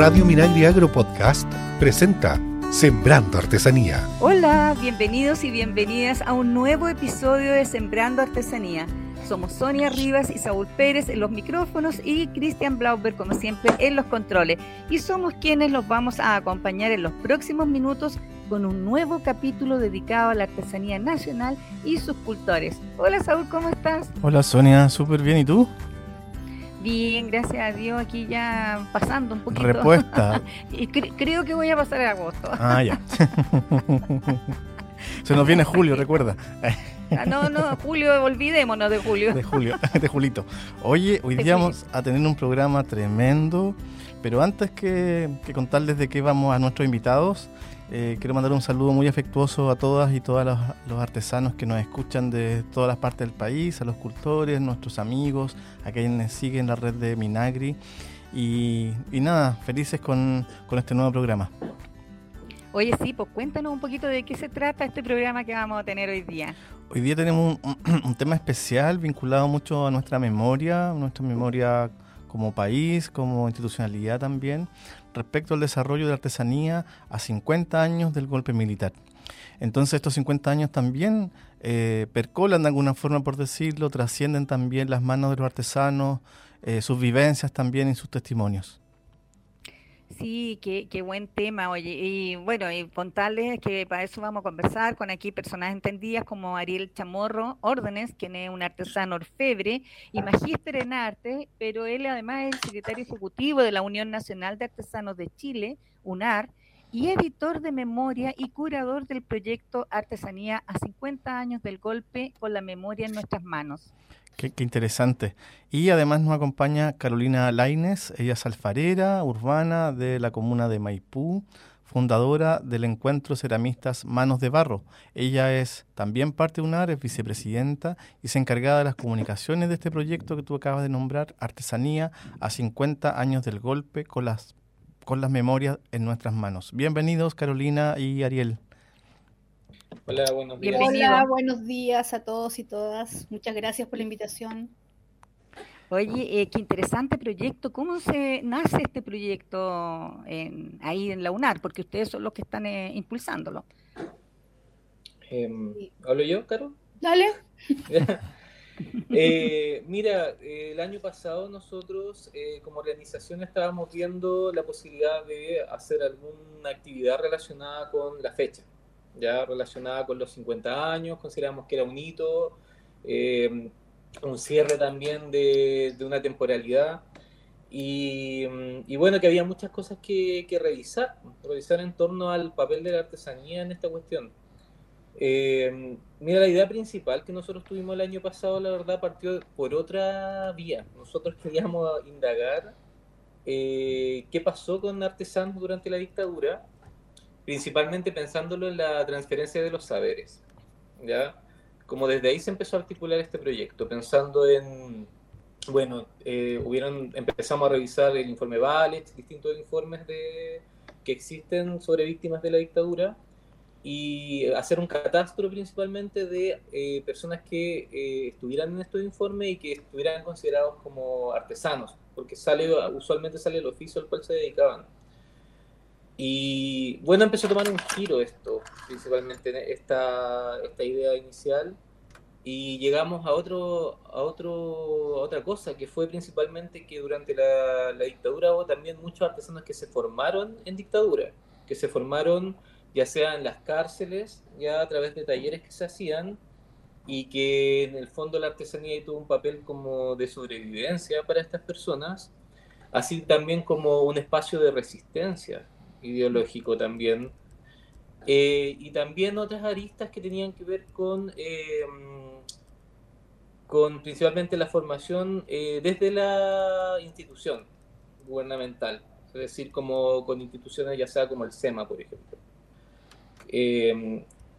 Radio Minagri Agro Podcast presenta Sembrando Artesanía. Hola, bienvenidos y bienvenidas a un nuevo episodio de Sembrando Artesanía. Somos Sonia Rivas y Saúl Pérez en los micrófonos y Cristian Blauber, como siempre, en los controles. Y somos quienes los vamos a acompañar en los próximos minutos con un nuevo capítulo dedicado a la artesanía nacional y sus cultores. Hola Saúl, ¿cómo estás? Hola Sonia, súper bien. ¿Y tú? Bien, gracias a Dios, aquí ya pasando un poquito. Repuesta. y creo que voy a pasar a agosto. Ah, ya. Se nos viene julio, recuerda. Ah, no, no, julio, olvidémonos de julio. De julio, de Julito. Oye, hoy día vamos a tener un programa tremendo, pero antes que, que contarles de qué vamos a nuestros invitados, eh, quiero mandar un saludo muy afectuoso a todas y todos los, artesanos que nos escuchan de todas las partes del país, a los cultores, nuestros amigos, a quienes siguen la red de Minagri. Y, nada, felices con, este nuevo programa. Oye, sí, pues cuéntanos un poquito de qué se trata este programa que vamos a tener hoy día. Hoy día tenemos un tema especial vinculado mucho a nuestra memoria, nuestra memoria como país, como institucionalidad también respecto al desarrollo de artesanía a 50 años del golpe militar. Entonces estos 50 años también eh, percolan de alguna forma, por decirlo, trascienden también las manos de los artesanos, eh, sus vivencias también y sus testimonios. Sí, qué, qué buen tema, oye. Y bueno, y contarles que para eso vamos a conversar con aquí personas entendidas como Ariel Chamorro Órdenes, quien es un artesano orfebre y magíster en arte, pero él además es el secretario ejecutivo de la Unión Nacional de Artesanos de Chile, UNAR, y editor de memoria y curador del proyecto Artesanía a 50 años del golpe con la memoria en nuestras manos. Qué, interesante. Y además nos acompaña Carolina Laines, ella es alfarera urbana de la comuna de Maipú, fundadora del encuentro Ceramistas Manos de Barro. Ella es también parte de UNAR, es vicepresidenta y se encargada de las comunicaciones de este proyecto que tú acabas de nombrar, Artesanía a 50 años del golpe con las, con las memorias en nuestras manos. Bienvenidos Carolina y Ariel. Hola, buenos días. Hola, buenos días a todos y todas. Muchas gracias por la invitación. Oye, eh, qué interesante proyecto. ¿Cómo se nace este proyecto ahí en la UNAR? Porque ustedes son los que están eh, impulsándolo. Em, ¿Hablo yo, Caro? Dale. Eh, mira, el año pasado nosotros como organización estábamos viendo la posibilidad de hacer alguna actividad relacionada con la fecha ya relacionada con los 50 años, consideramos que era un hito, eh, un cierre también de, una temporalidad. Y, bueno, que había muchas cosas que, revisar, revisar en torno al papel de la artesanía en esta cuestión. Mira, la idea principal que nosotros tuvimos el año pasado, la verdad, partió por otra vía. Nosotros queríamos indagar eh, qué pasó con artesanos durante la dictadura principalmente pensándolo en la transferencia de los saberes. ¿ya? Como desde ahí se empezó a articular este proyecto, pensando en, bueno, eh, hubieron, empezamos a revisar el informe Valech, distintos informes de, que existen sobre víctimas de la dictadura, y hacer un catastro principalmente de eh, personas que eh, estuvieran en estos informes y que estuvieran considerados como artesanos, porque sale, usualmente sale el oficio al cual se dedicaban. Y bueno, empezó a tomar un giro esto, principalmente esta, esta idea inicial, y llegamos a, otro, a, otro, otra cosa, que fue principalmente que durante la, dictadura hubo también muchos artesanos que se formaron en dictadura, que se formaron ya sea en las cárceles, ya a través de talleres que se hacían, y que en el fondo la artesanía tuvo un papel como de sobrevivencia para estas personas, así también como un espacio de resistencia ideológico también. Eh, y también otras aristas que tenían que ver con, eh, con principalmente la formación eh, desde la institución gubernamental, es decir, como con instituciones ya sea como el SEMA, por ejemplo.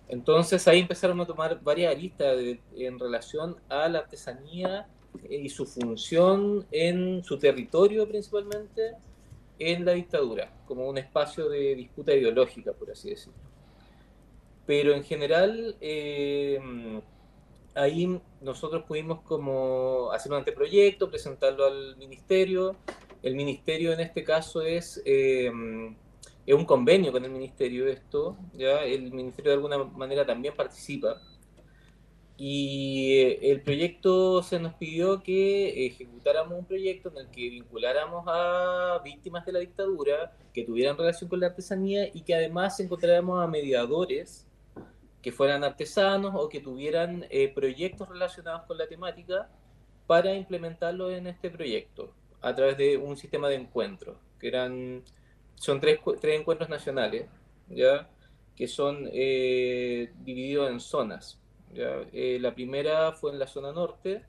Entonces ahí empezaron a tomar varias aristas en relación a la artesanía y su función en su territorio principalmente en la dictadura, como un espacio de disputa ideológica, por así decirlo. Pero en general, eh, ahí nosotros pudimos como hacer un anteproyecto, presentarlo al ministerio, el ministerio en este caso es, es un convenio con el ministerio esto, ya el ministerio de alguna manera también participa. Y eh, el proyecto se nos pidió que ejecutáramos un proyecto en el que vinculáramos a víctimas de la dictadura que tuvieran relación con la artesanía y que además encontráramos a mediadores que fueran artesanos o que tuvieran eh, proyectos relacionados con la temática para implementarlo en este proyecto a través de un sistema de encuentros, que eran, son tres, tres encuentros nacionales, ¿ya? que son eh, divididos en zonas. Eh, la primera fue en la zona norte,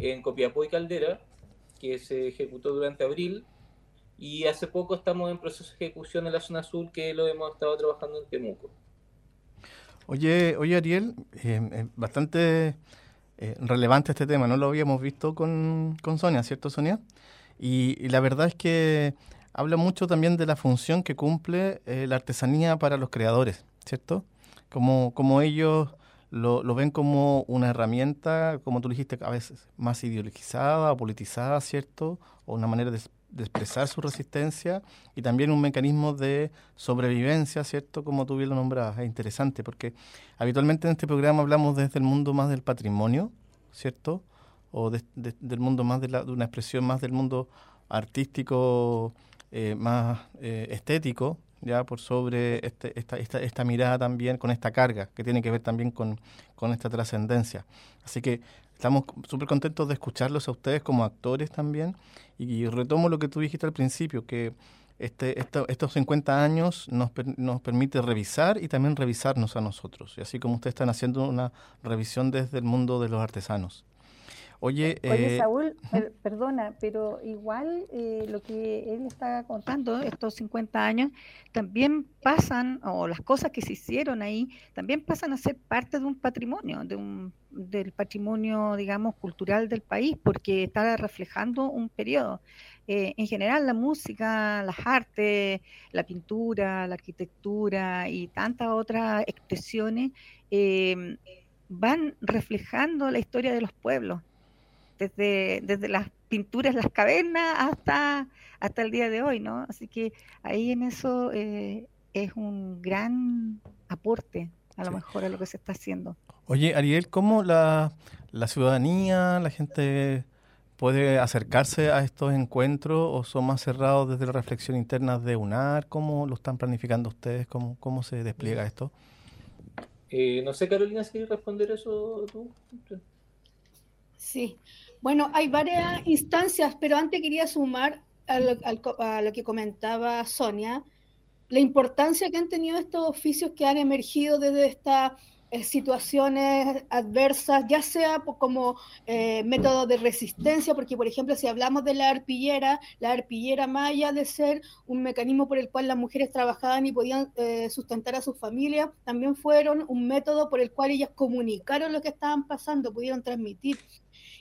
en Copiapó y Caldera, que se ejecutó durante abril, y hace poco estamos en proceso de ejecución en la zona sur, que lo hemos estado trabajando en Temuco. Oye, oye Ariel, eh, eh, bastante relevante este tema, no lo habíamos visto con, Sonia, ¿cierto Sonia? Y, la verdad es que habla mucho también de la función que cumple la artesanía para los creadores, ¿cierto? Como, como ellos lo, lo, ven como una herramienta, como tú dijiste, a veces más ideologizada o politizada, ¿cierto? O una manera de, expresar su resistencia y también un mecanismo de sobrevivencia, ¿cierto? Como tú bien lo nombrabas, es interesante porque habitualmente en este programa hablamos desde el mundo más del patrimonio, ¿cierto? O del mundo más de, la, de, una expresión más del mundo artístico, eh, más eh, estético, ya por sobre este, esta, esta, esta, mirada también con esta carga que tiene que ver también con, con esta trascendencia. Así que estamos súper contentos de escucharlos a ustedes como actores también y, retomo lo que tú dijiste al principio, que este, estos 50 años nos, nos permite revisar y también revisarnos a nosotros, y así como ustedes están haciendo una revisión desde el mundo de los artesanos. Oye, eh, Saúl, perdona, pero igual eh, lo que él está contando, estos 50 años, también pasan, o las cosas que se hicieron ahí, también pasan a ser parte de un patrimonio, de un, del patrimonio, digamos, cultural del país, porque está reflejando un periodo. Eh, en general, la música, las artes, la pintura, la arquitectura y tantas otras expresiones van reflejando la historia de los pueblos desde, desde las pinturas, las cavernas hasta, hasta el día de hoy, ¿no? Así que ahí en eso eh, es un gran aporte a lo mejor a lo que se está haciendo. Oye, Ariel, ¿cómo la, la ciudadanía, la gente puede acercarse a estos encuentros o son más cerrados desde la reflexión interna de UNAR? ¿Cómo lo están planificando ustedes? ¿Cómo, cómo se despliega esto? Eh, no sé, Carolina, si responder eso tú. Sí, bueno, hay varias instancias, pero antes quería sumar a lo, que comentaba Sonia, la importancia que han tenido estos oficios que han emergido desde estas eh, situaciones adversas, ya sea como eh, método de resistencia, porque por ejemplo si hablamos de la arpillera, la arpillera allá de ser un mecanismo por el cual las mujeres trabajaban y podían eh, sustentar a sus familias, también fueron un método por el cual ellas comunicaron lo que estaban pasando, pudieron transmitir.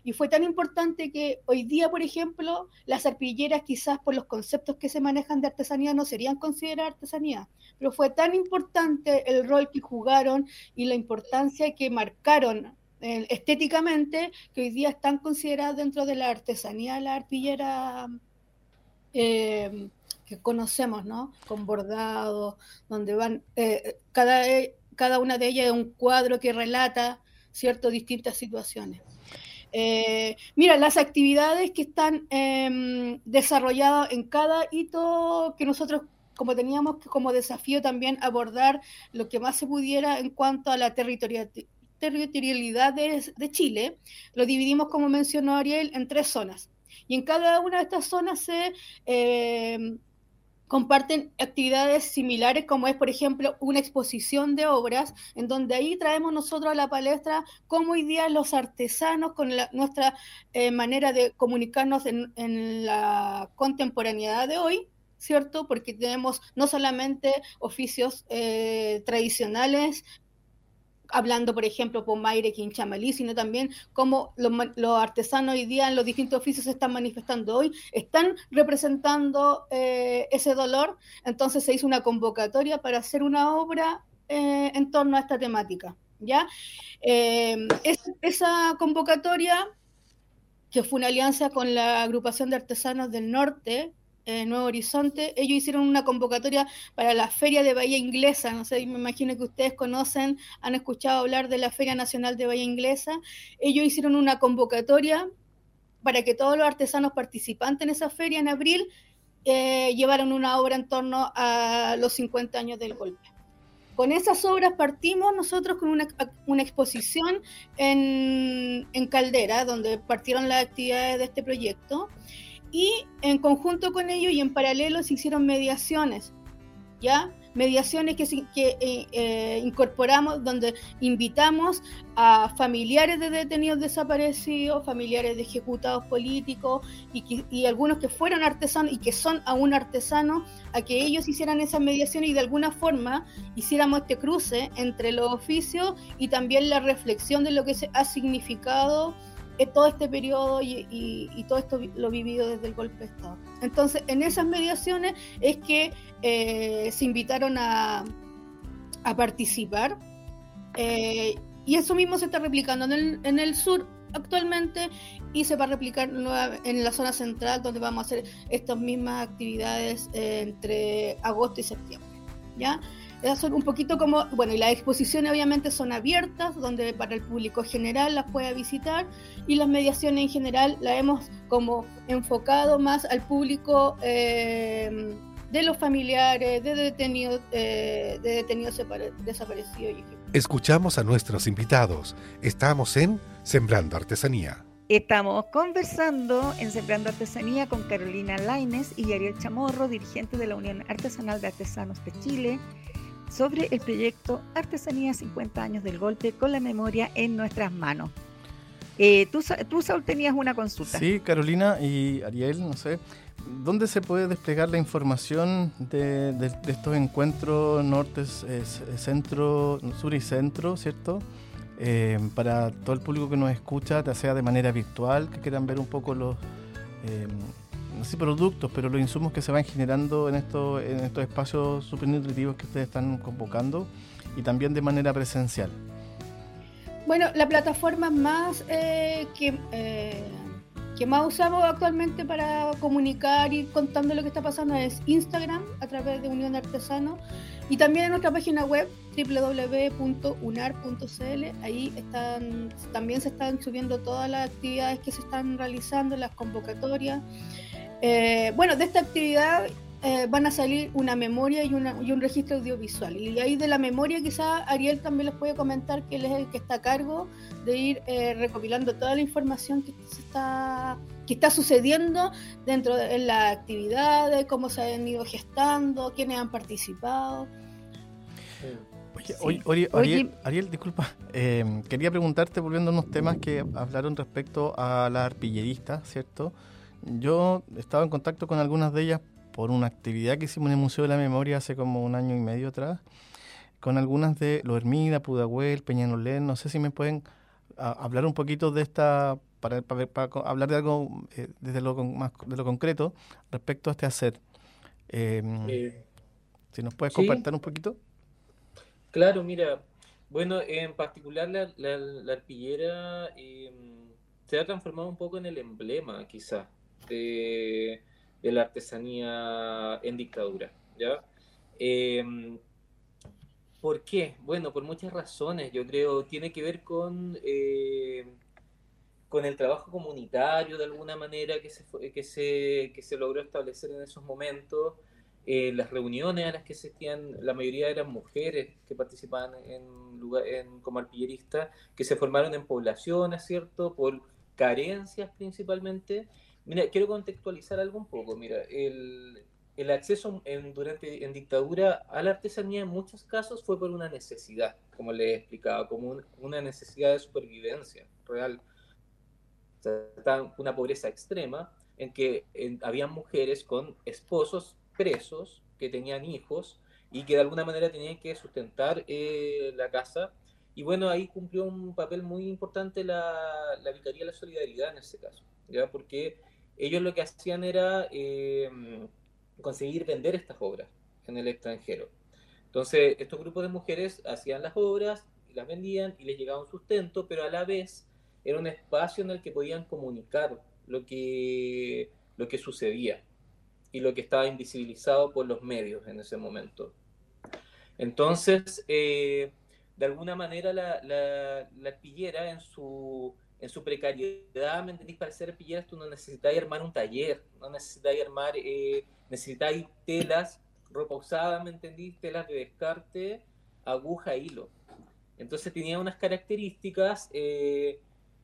Y fue tan importante que hoy día, por ejemplo, las arpilleras quizás por los conceptos que se manejan de artesanía no serían consideradas artesanía, pero fue tan importante el rol que jugaron y la importancia que marcaron eh, estéticamente que hoy día están consideradas dentro de la artesanía la arpillera eh, que conocemos, ¿no? Con bordados, donde van, eh, cada, cada una de ellas es un cuadro que relata, ¿cierto?, distintas situaciones. Eh, mira, las actividades que están em, desarrolladas en cada hito que nosotros como teníamos como desafío también abordar lo que más se pudiera en cuanto a la territorialidad de, Chile, lo dividimos, como mencionó Ariel, en tres zonas. Y en cada una de estas zonas se em, comparten actividades similares como es, por ejemplo, una exposición de obras, en donde ahí traemos nosotros a la palestra cómo hoy día los artesanos, con nuestra eh, manera de comunicarnos en, la contemporaneidad de hoy, ¿cierto? Porque tenemos no solamente oficios eh, tradicionales hablando, por ejemplo, por Mayre, Quinchamalí, sino también cómo los, artesanos hoy día en los distintos oficios se están manifestando hoy, están representando eh, ese dolor, entonces se hizo una convocatoria para hacer una obra eh, en torno a esta temática. ¿ya? Eh, esa convocatoria que fue una alianza con la agrupación de artesanos del norte, eh, Nuevo Horizonte, ellos hicieron una convocatoria para la Feria de Bahía Inglesa. No sé, me imagino que ustedes conocen, han escuchado hablar de la Feria Nacional de Bahía Inglesa. Ellos hicieron una convocatoria para que todos los artesanos participantes en esa feria en abril eh, llevaran una obra en torno a los 50 años del golpe. Con esas obras partimos nosotros con una, exposición en, en Caldera, donde partieron las actividades de este proyecto y en conjunto con ello y en paralelo se hicieron mediaciones, ¿ya? Mediaciones que, que eh, eh, incorporamos donde invitamos a familiares de detenidos desaparecidos, familiares de ejecutados políticos y, y algunos que fueron artesanos y que son aún artesanos, a que ellos hicieran esa mediación y de alguna forma hiciéramos este cruce entre los oficios y también la reflexión de lo que se ha significado todo este periodo y, todo esto lo vivido desde el golpe de Estado. Entonces, en esas mediaciones es que eh, se invitaron a, a participar eh, y eso mismo se está replicando en el, en el sur actualmente y se va a replicar en la zona central donde vamos a hacer estas mismas actividades eh, entre agosto y septiembre. ¿ya? Son un poquito como, bueno, y las exposiciones obviamente son abiertas, donde para el público general las puede visitar, y las mediaciones en general las hemos como enfocado más al público eh, de los familiares, de detenidos, eh, de detenidos desaparecidos. Escuchamos a nuestros invitados. Estamos en Sembrando Artesanía. Estamos conversando en Sembrando Artesanía con Carolina Laines y Ariel Chamorro, dirigente de la Unión Artesanal de Artesanos de Chile, sobre el proyecto Artesanía 50 años del golpe con la memoria en nuestras manos. Eh, tú, tú, Saúl, tenías una consulta. Sí, Carolina y Ariel, no sé. ¿Dónde se puede desplegar la información de, estos encuentros norte, centro, sur y centro, ¿cierto? Eh, para todo el público que nos escucha, ya sea de manera virtual, que quieran ver un poco los, eh, no sé productos, pero los insumos que se van generando en estos, en estos espacios super nutritivos que ustedes están convocando y también de manera presencial. Bueno, la plataforma más eh, que, eh, que más usamos actualmente para comunicar y contando lo que está pasando es Instagram a través de Unión de Artesanos y también en nuestra página web www.unar.cl. Ahí están, también se están subiendo todas las actividades que se están realizando, las convocatorias. Eh, bueno, de esta actividad eh, van a salir una memoria y, un registro audiovisual. Y ahí de la memoria quizá Ariel también les puede comentar que él es el que está a cargo de ir eh, recopilando toda la información que está, que está sucediendo dentro de las actividades, cómo se han ido gestando, quiénes han participado. Oye, Ariel, disculpa, quería preguntarte, volviendo a unos temas que hablaron respecto a la arpillerista, ¿cierto? Yo estaba en contacto con algunas de ellas por una actividad que hicimos en el Museo de la Memoria hace como un año y medio atrás, con algunas de Lo Hermida, Pudahuel, Peñanolén. No sé si me pueden hablar un poquito de esta, para, hablar de algo eh, desde lo, más, de lo concreto respecto a este hacer. Eh, si nos puedes compartir un poquito. Claro, mira, bueno, en particular la, la, arpillera em, se ha transformado un poco en el emblema, quizá, de, la artesanía en dictadura. ¿ya? Em, ¿Por qué? Bueno, por muchas razones, yo creo, tiene que ver con, eh, con el trabajo comunitario de alguna manera que se, que se, que se logró establecer en esos momentos, eh, las reuniones a las que asistían, la mayoría eran mujeres que participaban en, lugar, en, como arpilleristas, que se formaron en poblaciones, ¿cierto? Por carencias principalmente, Mira, quiero contextualizar algo un poco. Mira, el, el acceso en, durante, en dictadura a la artesanía en muchos casos fue por una necesidad, como le he explicado, como una necesidad de supervivencia real. O sea, una pobreza extrema en que había mujeres con esposos presos que tenían hijos y que de alguna manera tenían que sustentar eh, la casa. Y bueno, ahí cumplió un papel muy importante la, la Vicaría de la Solidaridad en ese caso, ¿ya? porque ellos lo que hacían era eh, conseguir vender estas obras en el extranjero. Entonces, estos grupos de mujeres hacían las obras, las vendían y les llegaba un sustento, pero a la vez era un espacio en el que podían comunicar lo que, lo que sucedía y lo que estaba invisibilizado por los medios en ese momento. Entonces, eh, de alguna manera la, la, la, arpillera en su, en su precariedad, ¿me entendís? Para ser arpillera tú no necesitáis armar un taller, no necesitáis armar, eh, necesitáis telas, ropa usada, ¿me entendís? Telas de descarte, aguja, hilo. Entonces tenía unas características eh,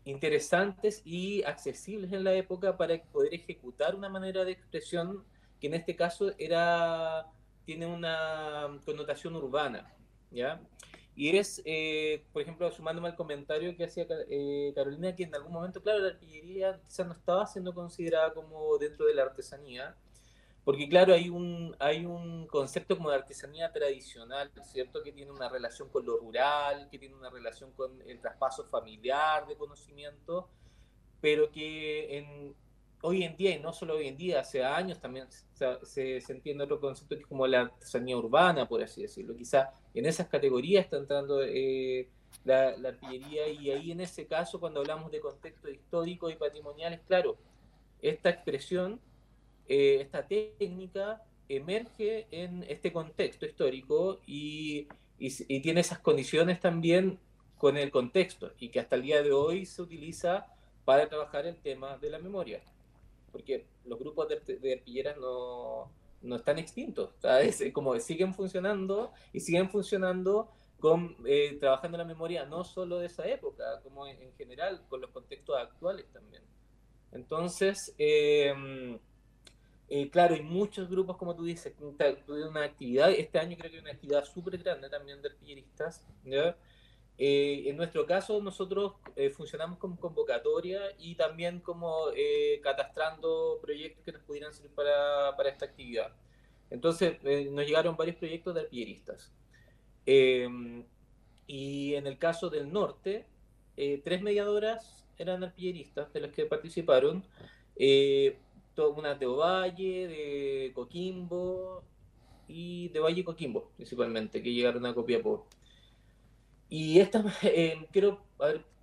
interesantes y accesibles en la época para poder ejecutar una manera de expresión que en este caso era, tiene una connotación urbana, ¿ya? Y es, eh, por ejemplo, sumándome al comentario que hacía eh, Carolina, que en algún momento, claro, la artillería quizás no estaba siendo considerada como dentro de la artesanía, porque claro, hay un, hay un concepto como de artesanía tradicional, ¿cierto? Que tiene una relación con lo rural, que tiene una relación con el traspaso familiar de conocimiento, pero que en, hoy en día, y no solo hoy en día, hace años también se, entiende otro concepto es como la artesanía urbana, por así decirlo. Quizá en esas categorías está entrando eh, la, la, artillería y ahí en ese caso, cuando hablamos de contexto histórico y patrimoniales, claro, esta expresión, eh, esta técnica emerge en este contexto histórico y, y tiene esas condiciones también con el contexto y que hasta el día de hoy se utiliza para trabajar el tema de la memoria porque los grupos de, de arpilleras no, no, están extintos, es como siguen funcionando y siguen funcionando con, eh, trabajando la memoria no solo de esa época, como en, en general, con los contextos actuales también. Entonces, eh, eh, claro, hay muchos grupos, como tú dices, tuvieron una actividad, este año creo que hay una actividad súper grande también de arpilleristas, ¿ya? Eh, en nuestro caso, nosotros eh, funcionamos como convocatoria y también como eh, catastrando proyectos que nos pudieran servir para, esta actividad. Entonces, eh, nos llegaron varios proyectos de arpilleristas. Em, y en el caso del norte, tres mediadoras eran arpilleristas de las que participaron. una de Ovalle, de Coquimbo y de Valle Coquimbo, principalmente, que llegaron a Copiapó. Y esta, eh, quiero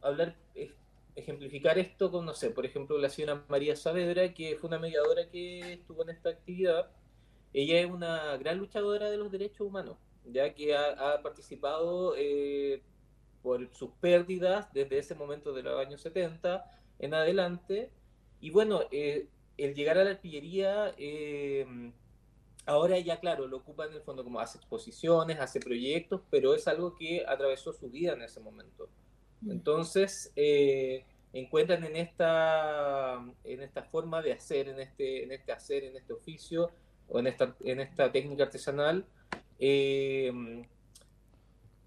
hablar, ejemplificar esto con, no sé, por ejemplo, la señora María Saavedra, que fue una mediadora que estuvo en esta actividad. Ella es una gran luchadora de los derechos humanos, ya que ha, ha participado eh, por sus pérdidas desde ese momento de los años 70 en adelante. Y bueno, eh, el llegar a la artillería eh, Ahora ya, claro, lo ocupa en el fondo como hace exposiciones, hace proyectos, pero es algo que atravesó su vida en ese momento. Mm. Entonces, eh, encuentran en esta, en esta forma de hacer, en este, en este hacer, en este oficio, o en esta, en esta técnica artesanal, eh,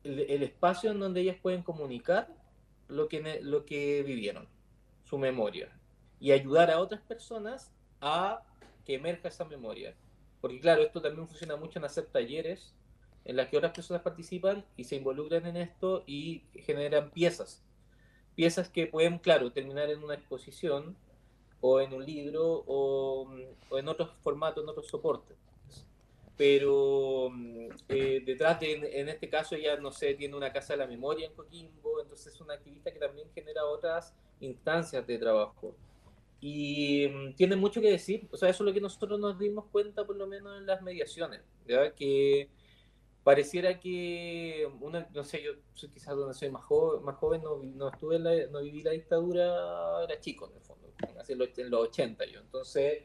el, el, espacio en donde ellas pueden comunicar lo que, lo que vivieron, su memoria, y ayudar a otras personas a que emerja esa memoria. Porque claro, esto también funciona mucho en hacer talleres en las que otras personas participan y se involucran en esto y generan piezas. Piezas que pueden, claro, terminar en una exposición o en un libro o, en otros formatos, en otros soportes. Pero eh, detrás de, en, este caso, ya no sé, tiene una casa de la memoria en Coquimbo, entonces es una activista que también genera otras instancias de trabajo y um, tiene mucho que decir, o sea, eso es lo que nosotros nos dimos cuenta por lo menos en las mediaciones, ¿ya? que pareciera que, una, no sé, yo quizás donde soy más joven, más joven no, no estuve en la, no viví la dictadura, era chico en el fondo, en los, en los 80 yo, entonces,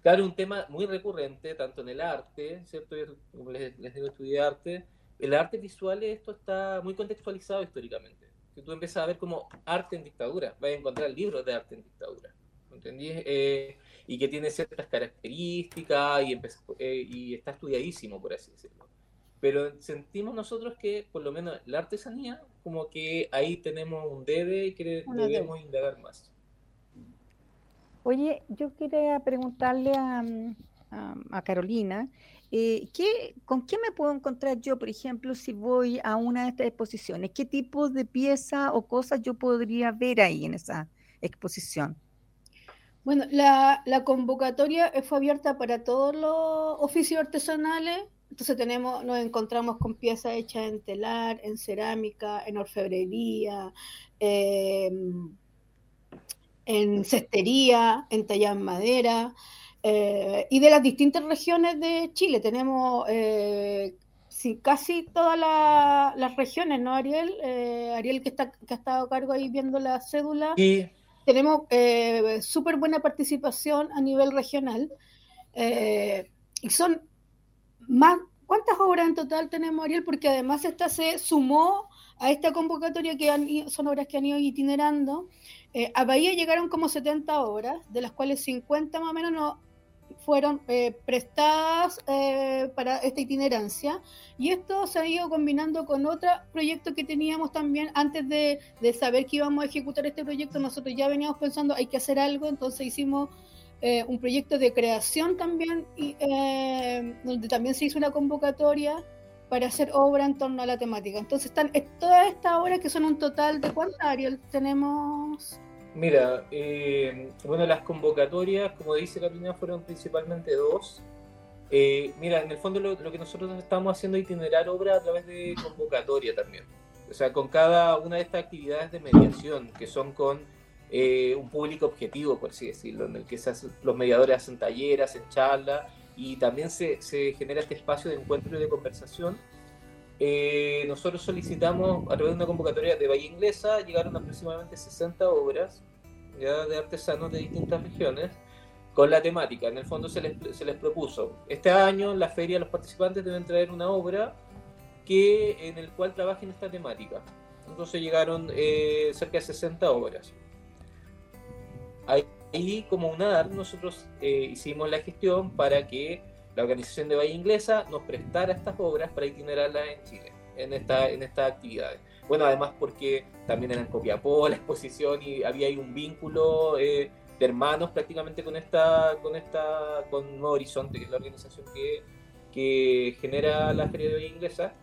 claro, un tema muy recurrente, tanto en el arte, ¿cierto? Yo, como les, les digo, estudié arte, el arte visual esto está muy contextualizado históricamente, tú empiezas a ver como arte en dictadura, vas a encontrar libros de arte en dictadura, ¿entendí? Eh, y que tiene ciertas características y, eh, y, está estudiadísimo, por así decirlo. Pero sentimos nosotros que, por lo menos, la artesanía, como que ahí tenemos un debe y que Una debemos debe. indagar más. Oye, yo quería preguntarle a, a, a Carolina, eh, ¿qué, ¿con qué me puedo encontrar yo, por ejemplo, si voy a una de estas exposiciones? ¿Qué tipo de pieza o cosas yo podría ver ahí en esa exposición? Bueno, la, convocatoria fue abierta para todos los oficios artesanales. Entonces tenemos, nos encontramos con piezas hechas en telar, en cerámica, en orfebrería, eh, en cestería, en tallar madera, eh, y de las distintas regiones de Chile. Tenemos eh, casi todas las regiones, ¿no, Ariel? Eh, Ariel, que, está, que ha estado a cargo ahí viendo la cédula. Y... Tenemos súper buena participación a nivel regional. y son más. ¿Cuántas obras en total tenemos, Ariel? Porque además esta se sumó a esta convocatoria que son obras que han ido itinerando. a Bahía llegaron como 70 obras, de las cuales 50 más o menos no, fueron eh, prestadas eh, para esta itinerancia. Y esto se ha ido combinando con otro proyecto que teníamos también antes de, saber que íbamos a ejecutar este proyecto, nosotros ya veníamos pensando hay que hacer algo, entonces hicimos eh, un proyecto de creación también, y, donde también se hizo una convocatoria para hacer obra en torno a la temática. Entonces están todas estas obras que son un total de cuántas, Ariel, tenemos... Mira, eh, bueno, las convocatorias, como dice Carolina, fueron principalmente dos. Eh, mira, en el fondo lo, que nosotros estamos haciendo es itinerar obra a través de convocatoria también. O sea, con cada una de estas actividades de mediación, que son con eh, un público objetivo, por así decirlo, en el que los mediadores hacen talleres, hacen charlas, y también se, se genera este espacio de encuentro y de conversación eh, nosotros solicitamos a través de una convocatoria de Bahía Inglesa, llegaron aproximadamente 60 obras ya de artesanos de distintas regiones con la temática. En el fondo se les, se les propuso, este año en la feria los participantes deben traer una obra que en el cual trabajen esta temática. Entonces llegaron eh, cerca de 60 obras. Ahí, como UNAR, nosotros eh, hicimos la gestión para que la organización de Bahía Inglesa nos prestara estas obras para itinerarlas en Chile, en, esta, en estas actividades. Bueno, además porque también eran Copiapó la exposición y había ahí un vínculo eh, de hermanos prácticamente con esta, con esta, con Nuevo Horizonte, que es la organización que, que genera la Feria de Bahía Inglesa.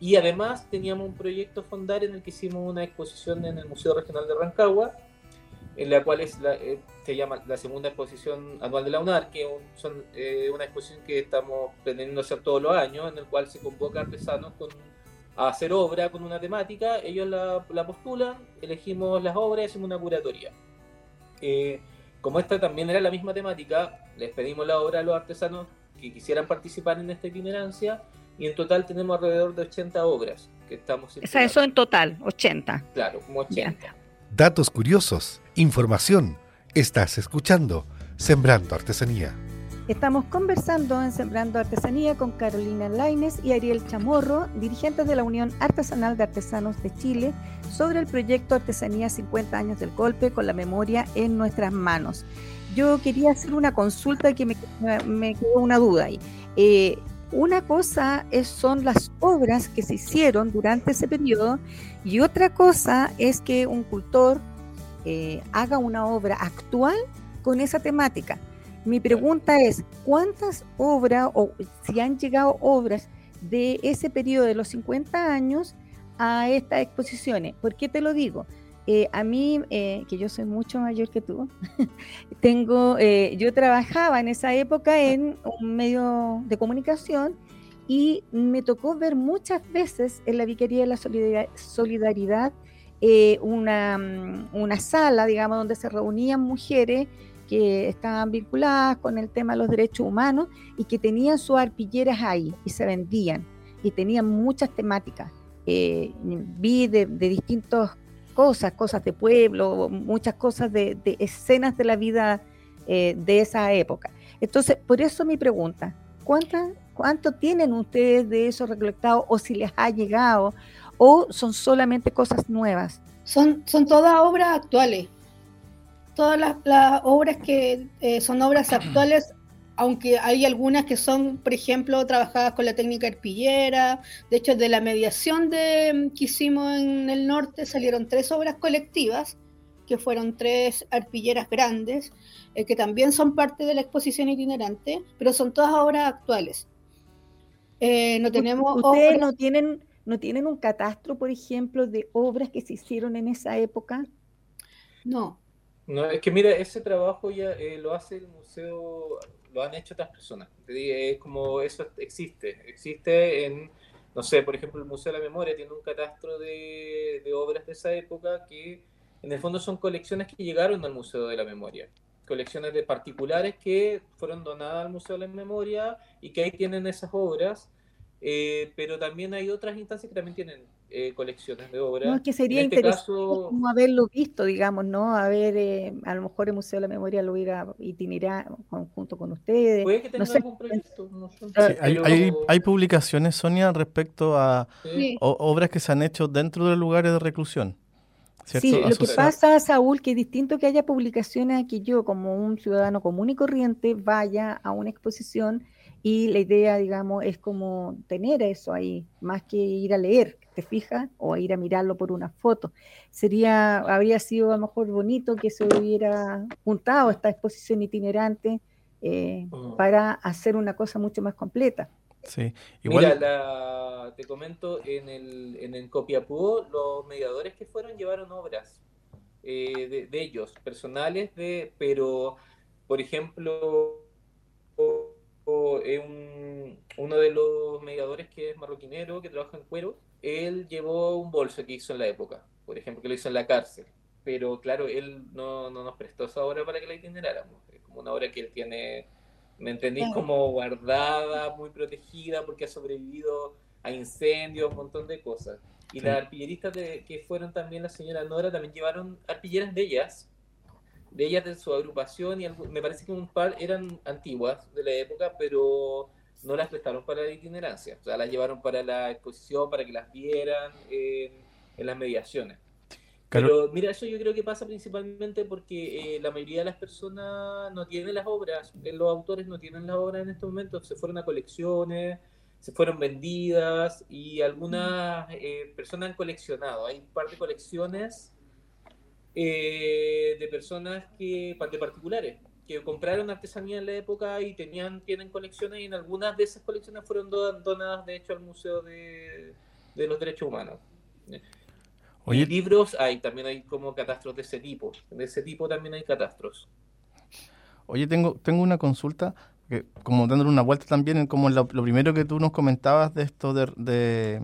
Y además teníamos un proyecto fondar en el que hicimos una exposición en el Museo Regional de Rancagua, en la cual es la, eh, se llama la segunda exposición anual de la UNAR, que son eh, una exposición que estamos pretendiendo hacer todos los años, en el cual se convoca artesanos con, a hacer obra con una temática, ellos la, la postulan, elegimos las obras y hacemos una curatoría. Eh, como esta también era la misma temática, les pedimos la obra a los artesanos que quisieran participar en esta itinerancia y en total tenemos alrededor de 80 obras que estamos... O sea, eso en total, 80. Claro, como 80 datos curiosos, información. Estás escuchando Sembrando Artesanía. Estamos conversando en Sembrando Artesanía con Carolina Laines y Ariel Chamorro, dirigentes de la Unión Artesanal de Artesanos de Chile, sobre el proyecto Artesanía 50 años del golpe con la memoria en nuestras manos. Yo quería hacer una consulta que me, quedó una duda ahí. Eh, una cosa es, son las obras que se hicieron durante ese periodo y otra cosa es que un cultor eh, haga una obra actual con esa temática. Mi pregunta es, ¿cuántas obras o si han llegado obras de ese periodo de los 50 años a estas exposiciones? ¿Por qué te lo digo? Eh, a mí, eh, que yo soy mucho mayor que tú, tengo, eh, yo trabajaba en esa época en un medio de comunicación y me tocó ver muchas veces en la Vicaría de la Solidaridad, una, mm, una, sala, digamos, donde se reunían mujeres que estaban vinculadas con el tema de los derechos humanos y que tenían sus arpilleras ahí y se vendían y tenían muchas temáticas. vi de distintos cosas, cosas de pueblo, muchas cosas de, escenas de la vida eh, de esa época. Entonces, por eso mi pregunta, ¿cuánto tienen ustedes de eso recolectado o si les ha llegado o son solamente cosas nuevas? Son, son todas obras actuales. Todas las, obras que eh, son obras actuales aunque hay algunas que son, por ejemplo, trabajadas con la técnica arpillera. De hecho, de la mediación de, que hicimos en el norte salieron tres obras colectivas, que fueron tres arpilleras grandes, eh, que también son parte de la exposición itinerante, pero son todas obras actuales. Eh, no tenemos ¿Ustedes no tienen no tienen un catastro, por ejemplo, de obras que se hicieron en esa época? No. No, es que mira, ese trabajo ya eh, lo hace el Museo lo han hecho otras personas. Es como eso existe. Existe en, no sé, por ejemplo, el Museo de la Memoria tiene un catastro de, obras de esa época que en el fondo son colecciones que llegaron al Museo de la Memoria, colecciones de particulares que fueron donadas al Museo de la Memoria y que ahí tienen esas obras, eh, pero también hay otras instancias que también tienen eh, colecciones de obras. No, que sería este interesante como haberlo visto, digamos, ¿no? A ver, eh, a lo mejor el Museo de la Memoria lo hubiera itinerado junto con ustedes. Puede que tenga algún proyecto. hay, publicaciones, Sonia, respecto a obras que se han hecho dentro de lugares de reclusión. Sí, lo que pasa, Saúl, que es distinto que haya publicaciones a que yo, como un ciudadano común y corriente, vaya a una exposición y la idea, digamos, es como tener eso ahí, más que ir a leer, ¿te fijas? O ir a mirarlo por una foto. Sería, habría sido a lo mejor bonito que se hubiera juntado esta exposición itinerante eh, mm. para hacer una cosa mucho más completa. Sí, igual. Mira, te comento, en el, en el Copiapó, los mediadores que fueron llevaron obras eh, de, ellos, personales, de, pero, por ejemplo, un, uno de los mediadores que es marroquinero, que trabaja en cuero, él llevó un bolso que hizo en la época, por ejemplo, que lo hizo en la cárcel. Pero claro, él no, no nos prestó esa obra para que la itineráramos. Es como una obra que él tiene ¿Me entendéis? Como guardada, muy protegida, porque ha sobrevivido a incendios, un montón de cosas. Y las arpilleristas de, que fueron también la señora Nora también llevaron arpilleras de ellas, de ellas de su agrupación, y me parece que un par eran antiguas de la época, pero no las prestaron para la itinerancia. O sea, las llevaron para la exposición, para que las vieran en las mediaciones. Pero mira, eso yo creo que pasa principalmente porque eh, la mayoría de las personas no tienen las obras, eh, los autores no tienen las obras en estos momentos, se fueron a colecciones, se fueron vendidas y algunas eh, personas han coleccionado. Hay un par de colecciones de personas que, de particulares, que compraron artesanía en la época y tenían, tienen colecciones y en algunas de esas colecciones fueron donadas de hecho al Museo de, de los Derechos Humanos. Oye, y libros hay, también hay como catastros de ese tipo. De ese tipo también hay catastros. Oye, tengo, tengo una consulta, que, como dándole una vuelta también, como lo, primero que tú nos comentabas de esto de,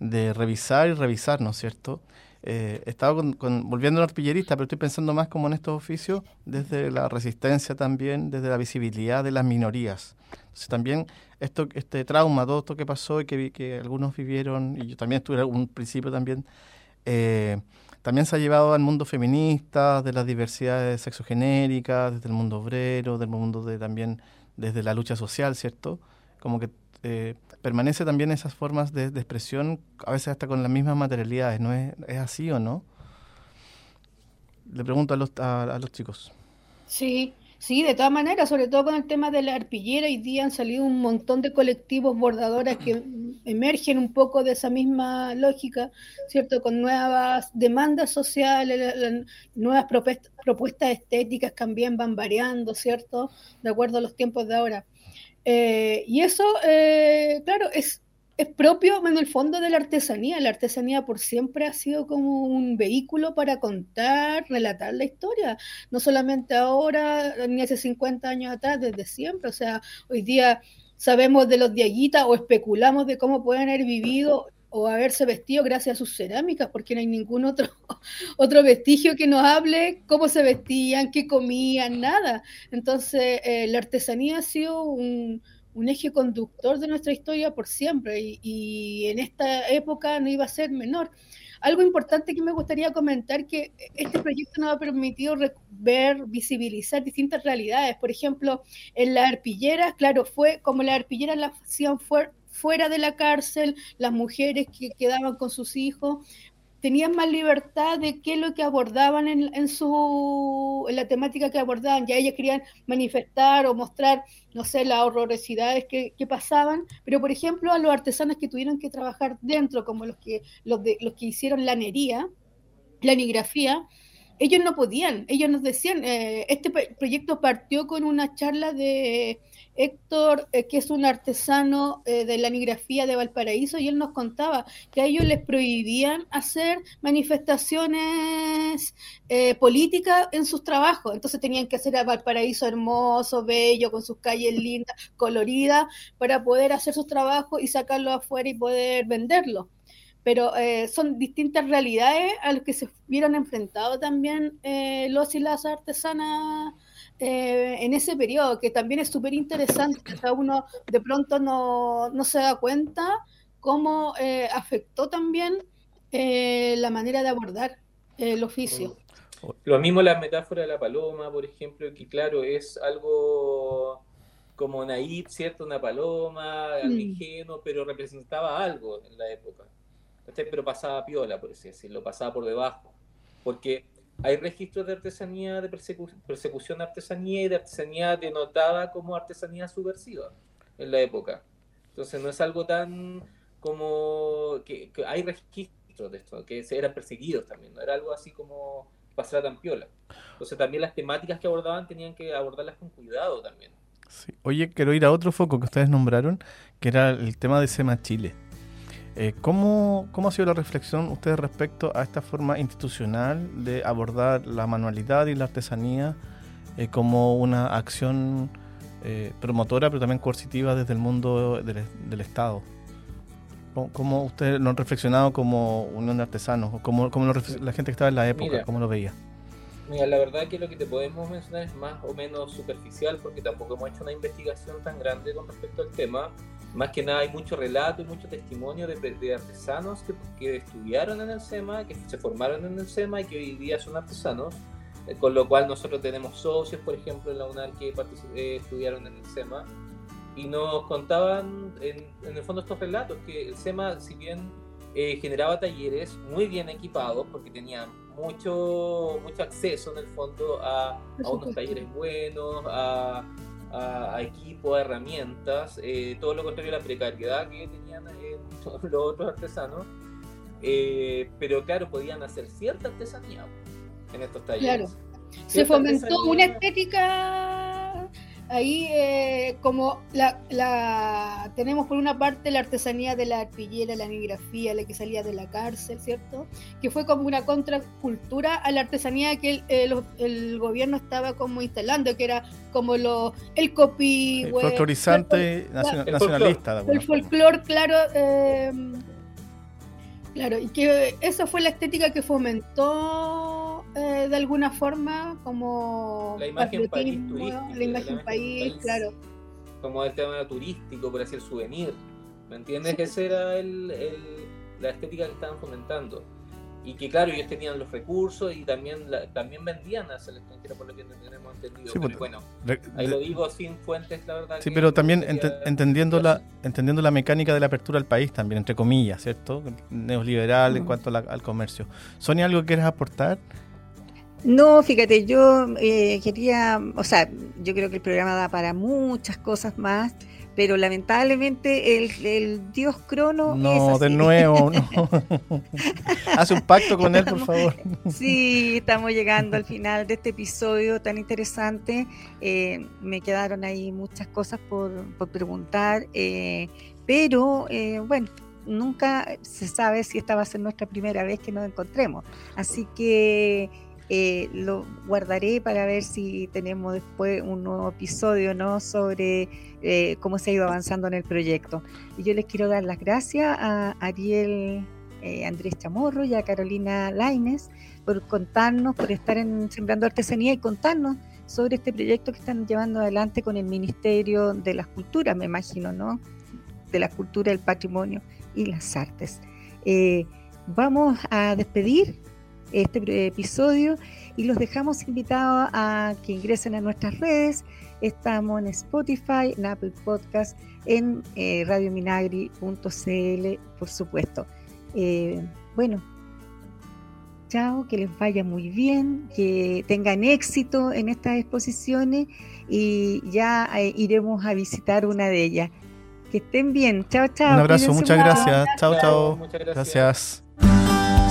de, revisar y revisar, ¿no es cierto? Eh, estaba volviendo a artillerista, pero estoy pensando más como en estos oficios, desde la resistencia también, desde la visibilidad de las minorías. Entonces también esto, este trauma, todo esto que pasó y que, que algunos vivieron, y yo también estuve en un principio también, eh, también se ha llevado al mundo feminista, de las diversidades sexogenéricas, desde el mundo obrero, del mundo de también desde la lucha social, ¿cierto? Como que eh, permanece también esas formas de, expresión, a veces hasta con las mismas materialidades, ¿no es, así o no? Le pregunto a los, a los chicos. Sí, Sí, de todas maneras, sobre todo con el tema de la arpillera, hoy día han salido un montón de colectivos bordadoras que emergen un poco de esa misma lógica, ¿cierto? Con nuevas demandas sociales, nuevas propuestas estéticas también van variando, ¿cierto? De acuerdo a los tiempos de ahora. Eh, y eso, eh, claro, es es propio en el fondo de la artesanía. La artesanía por siempre ha sido como un vehículo para contar, relatar la historia, no solamente ahora, ni hace 50 años atrás, desde siempre. O sea, hoy día sabemos de los diaguitas o especulamos de cómo pueden haber vivido o haberse vestido gracias a sus cerámicas, porque no hay ningún otro, otro vestigio que nos hable cómo se vestían, qué comían, nada. Entonces, eh, la artesanía ha sido un, un eje conductor de nuestra historia por siempre y, en esta época no iba a ser menor. Algo importante que me gustaría comentar que este proyecto nos ha permitido ver, visibilizar distintas realidades. Por ejemplo, en las arpilleras, claro, fue como las arpilleras la hacían fuera de la cárcel, las mujeres que quedaban con sus hijos, tenían más libertad de qué es lo que abordaban en, su, en la temática que abordaban. Ya ellas querían manifestar o mostrar, no sé, las horrorosidades que, pasaban, pero por ejemplo a los artesanos que tuvieron que trabajar dentro, como los que, los de, los que hicieron lanería, planigrafía, ellos no podían, ellos nos decían, eh, este proyecto partió con una charla de Héctor, eh, que es un artesano eh, de la anigrafía de Valparaíso, y él nos contaba que a ellos les prohibían hacer manifestaciones políticas en sus trabajos, entonces tenían que hacer a Valparaíso hermoso, bello, con sus calles lindas, coloridas, para poder hacer sus trabajos y sacarlo afuera y poder venderlo pero eh, son distintas realidades a las que se vieron enfrentados también eh, los y las artesanas eh, en ese periodo, que también es súper interesante, o uno de pronto no, no, se da cuenta cómo afectó también la manera de abordar el oficio. Lo mismo la metáfora de la paloma, por ejemplo, que claro, es algo como naif, ¿cierto? Una paloma, mm. ingenuo, pero representaba algo en la época. Pero pasaba piola, por así decirlo, pasaba por debajo. Porque hay registros de artesanía, de persecución de artesanía y de artesanía denotada como artesanía subversiva en la época. Entonces no es algo tan como que, hay registros de esto, que se eran perseguidos también, no era algo así como pasar tan piola. Entonces también las temáticas que abordaban tenían que abordarlas con cuidado también. Oye, quiero ir a otro foco que ustedes nombraron, que era el tema de SEMA Chile. Eh, ¿cómo, ha sido la reflexión ustedes respecto a esta forma institucional de abordar la manualidad y la artesanía eh, como una acción eh, promotora, pero también coercitiva desde el mundo del, Estado? ¿Cómo, ustedes lo han reflexionado como unión de artesanos? ¿O cómo, la gente que estaba en la época, cómo lo veía? Mira, la verdad que lo que te podemos mencionar es más o menos superficial porque tampoco hemos hecho una investigación tan grande con respecto al tema. Más que nada hay mucho relato y mucho testimonio de, artesanos que, estudiaron en el SEMA, que se formaron en el SEMA y que hoy día son artesanos, eh, con lo cual nosotros tenemos socios, por ejemplo, en la UNAR que eh, estudiaron en el SEMA. Y nos contaban en, el fondo estos relatos, que el SEMA, si bien eh, generaba talleres muy bien equipados, porque tenían mucho, mucho acceso en el fondo a, a unos talleres buenos, a, a, equipo, a herramientas, eh, todo lo contrario a la precariedad que tenían eh, los otros artesanos. Eh, pero claro, podían hacer cierta artesanía en estos talleres. Claro. Se fomentó una estética ahí eh, como la, la, tenemos por una parte la artesanía de la arpillera, la anigrafía, la que salía de la cárcel, ¿cierto? Que fue como una contracultura a la artesanía que el, el, gobierno estaba como instalando, que era como lo, el copy... El folclorizante nacionalista. El folclore, claro. Eh, claro, y que esa fue la estética que fomentó eh, de alguna forma como la imagen país turística, la imagen, país, claro. Como el tema turístico, por así el souvenir. ¿Me entiendes? Esa era el, la estética que estaban fomentando y que claro, ellos tenían los recursos y también también vendían hacia el extranjero por lo que tenemos entendido. Pues, bueno, ahí lo digo sin fuentes, la verdad. Sí, pero también entendiendo la entendiendo la mecánica de la apertura al país también, entre comillas, ¿cierto? Neoliberal en cuanto al comercio. Sonia, ¿algo que quieres aportar? No, fíjate, yo eh, quería, o sea, yo creo que el programa da para muchas cosas más, pero lamentablemente el, dios Crono. No, de nuevo, no. Hace un pacto con él, por favor. Sí, estamos llegando al final de este episodio tan interesante. Eh, me quedaron ahí muchas cosas por, preguntar, eh, pero bueno, nunca se sabe si esta va a ser nuestra primera vez que nos encontremos. Así que eh, lo guardaré para ver si tenemos después un nuevo episodio ¿no? sobre eh, cómo se ha ido avanzando en el proyecto. Y yo les quiero dar las gracias a Ariel eh, Andrés Chamorro y a Carolina Laines por contarnos, por estar en Sembrando Artesanía y contarnos sobre este proyecto que están llevando adelante con el Ministerio de las Culturas, me imagino, ¿no? De la cultura, el patrimonio y las artes. vamos a despedir este episodio y los dejamos invitados a que ingresen a nuestras redes. Estamos en Spotify, en Apple Podcast, en eh, radiominagri.cl, por supuesto. Eh, bueno, chao, que les vaya muy bien, que tengan éxito en estas exposiciones y ya eh, iremos a visitar una de ellas. Que estén bien. Chao, chao. Un abrazo, muchas gracias. Chao, chao. gracias.